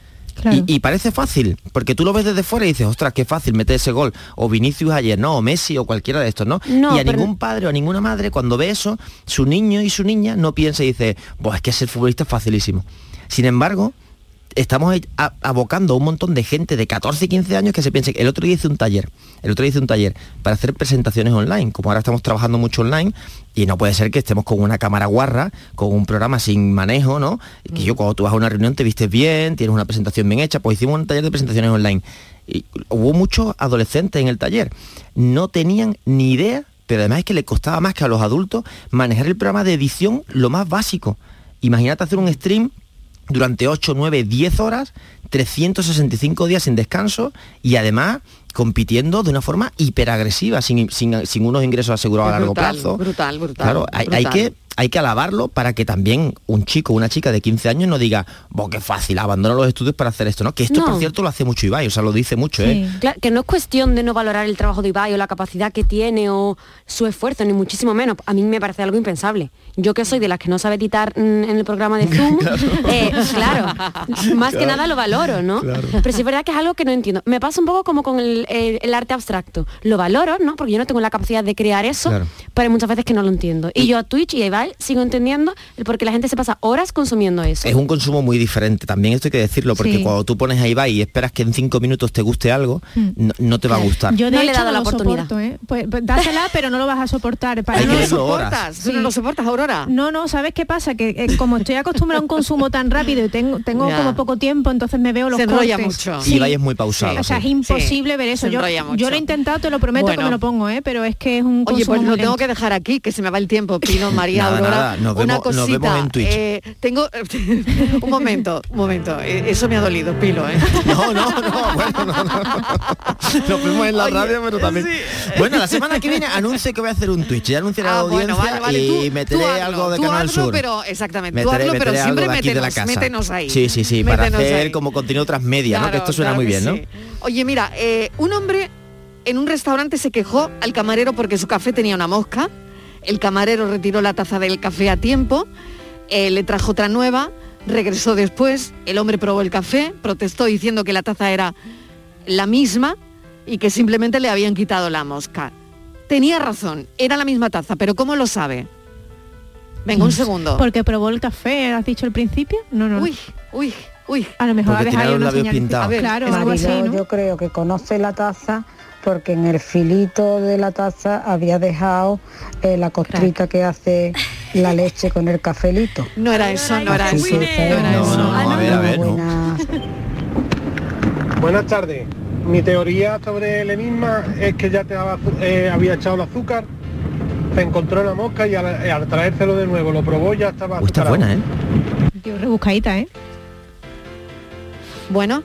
Y, y parece fácil, porque tú lo ves desde fuera y dices, ostras, qué fácil meter ese gol. O Vinicius ayer, ¿no? O Messi o cualquiera de estos, ¿no? No, y a pero- ningún padre o a ninguna madre, cuando ve eso, su niño y su niña no piensa y dice, pues es que ser futbolista es facilísimo. Sin embargo, estamos abocando a un montón de gente de 14 y 15 años que se piense el otro día hice un taller el otro día hice un taller para hacer presentaciones online. Como ahora estamos trabajando mucho online y no puede ser que estemos con una cámara guarra con un programa sin manejo no que yo cuando tú vas a una reunión te vistes bien tienes una presentación bien hecha. Pues hicimos un taller de presentaciones online. Y hubo muchos adolescentes en el taller. No tenían ni idea pero además es que le costaba más que a los adultos manejar el programa de edición lo más básico. Imagínate hacer un stream durante 8, 9, 10 horas, 365 días sin descanso y además compitiendo de una forma hiperagresiva, sin, sin, sin unos ingresos asegurados a largo plazo. brutal, brutal, Claro, hay, que hay que alabarlo para que también un chico o una chica de 15 años no diga, "Bo, qué fácil, abandona los estudios para hacer esto", ¿no? Que esto, No. por cierto, lo hace mucho Ibai, o sea, lo dice mucho, ¿eh? Claro, que no es cuestión de no valorar el trabajo de Ibai o la capacidad que tiene o su esfuerzo, ni muchísimo menos. A mí me parece algo impensable. Yo que soy de las que no sabe editar mm, en el programa de Zoom, eh, claro, más que nada lo valoro, ¿no? Claro. Pero sí es verdad que es algo que no entiendo. Me pasa un poco como con el, el- el arte abstracto. Lo valoro, ¿no? Porque yo no tengo la capacidad de crear eso, Claro. pero hay muchas veces que no lo entiendo. Y yo a Twitch y a Ibai sigo entendiendo el por qué la gente se pasa horas consumiendo eso. Es un consumo muy diferente, también esto hay que decirlo, porque Sí. cuando tú pones a Ibai y esperas que en cinco minutos te guste algo, Mm. no, no te va a gustar. Yo de No le he dado no la oportunidad. soporto, ¿eh? Pues, pues dásela, pero no lo vas a soportar. Para no que lo soportas, tú no lo soportas, Aurora. No, no, ¿sabes qué pasa? Que eh, como estoy acostumbrada a un consumo tan rápido y tengo, tengo Ya. como poco tiempo, entonces me veo los Se enrolla cortes. mucho. Sí. Ibai es muy pausado. O sea, sí. es imposible ver eso. se Yo, yo lo he intentado, te lo prometo que Bueno. me lo pongo, ¿eh? pero es que es un Oye, consumo pues lo tengo que dejar aquí, que se me va el tiempo, Pino, María, Nada, Aurora. nada, nos Una vemos- nos cosita. vemos en Twitch. eh, tengo un momento, un momento. eh, Eso me ha dolido, Pilo, ¿eh? No, no, no, bueno, no, no. Lo fuimos en la Oye, radio, pero también. Bueno, la semana que viene anuncio que voy a hacer un Twitch. Ya anunciaré a la Ah, bueno, audiencia vale, y meteré tú hazlo, algo de tú Canal hazlo, Sur. pero exactamente, tú Meteré- hazlo, pero algo siempre de aquí de la casa. métenos ahí. Sí, sí, sí, para hacer ahí. como contenido transmedia, ¿no? Que Claro, esto suena claro muy bien, ¿no? Oye, mira, eh, un hombre en un restaurante se quejó al camarero porque su café tenía una mosca. El camarero retiró la taza del café a tiempo, eh, le trajo otra nueva, regresó después, el hombre probó el café, protestó diciendo que la taza era la misma y que simplemente le habían quitado la mosca. Tenía razón, era la misma taza, pero ¿cómo lo sabe? Venga, un segundo. Porque probó el café, ¿has dicho al principio? No, no. no. Uy, uy, uy. A lo mejor ha dejado una señal. claro, algo así, Mariló, ¿no? yo creo que conoce la taza porque en el filito de la taza había dejado eh, la costrita que hace la leche con el cafelito. No era eso, no era eso. No era una eso. buena- a ver, a ver, no. buena- Buenas tardes. Mi teoría sobre el enigma es que ya te había, eh, había echado el azúcar, se encontró en la mosca y al, eh, al traérselo de nuevo lo probó y ya estaba está buena, ¿eh? Tío, rebuscadita, ¿eh? Bueno,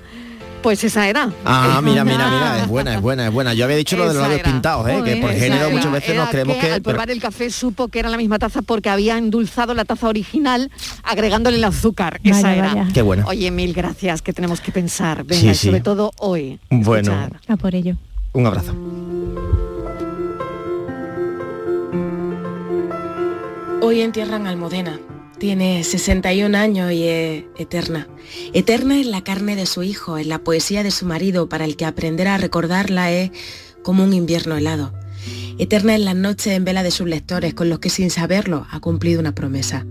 Pues esa era. Ah, mira, mira, mira, es buena, es buena, es buena. Yo había dicho lo de los labios pintados, ¿eh? que por género muchas veces nos creemos que... Al probar el café supo que era la misma taza porque había endulzado la taza original agregándole el azúcar. esa era. Qué bueno. Oye, mil gracias, que tenemos que pensar. Venga, sobre todo hoy. Bueno. A por ello. Un abrazo. Hoy entierran a Almudena. Tiene 61 años y es eterna. Eterna es la carne de su hijo, es la poesía de su marido, para el que aprender a recordarla es como un invierno helado. Eterna es las noches en vela de sus lectores, con los que sin saberlo ha cumplido una promesa.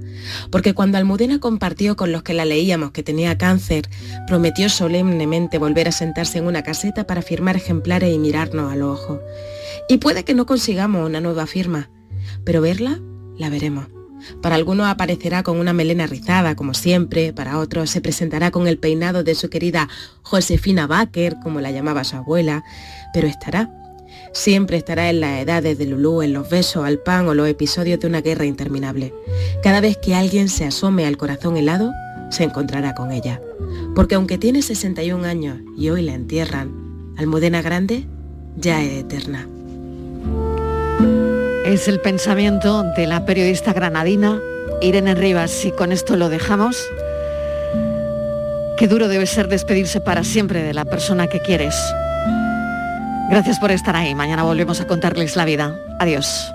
Porque cuando Almudena compartió con los que la leíamos que tenía cáncer, prometió solemnemente volver a sentarse en una caseta para firmar ejemplares y mirarnos al ojo. Y puede que no consigamos una nueva firma, pero verla, la veremos. Para algunos aparecerá con una melena rizada, como siempre, para otros se presentará con el peinado de su querida Josefina Baker, como la llamaba su abuela, pero estará. Siempre estará en las edades de Lulú, en los besos al pan o los episodios de una guerra interminable. Cada vez que alguien se asome al corazón helado, se encontrará con ella. Porque aunque tiene 61 años y hoy la entierran, Almudena Grande ya es eterna. Es el pensamiento de la periodista granadina Irene Rivas y con esto lo dejamos. Qué duro debe ser despedirse para siempre de la persona que quieres. Gracias por estar ahí. Mañana volvemos a contarles la vida. Adiós.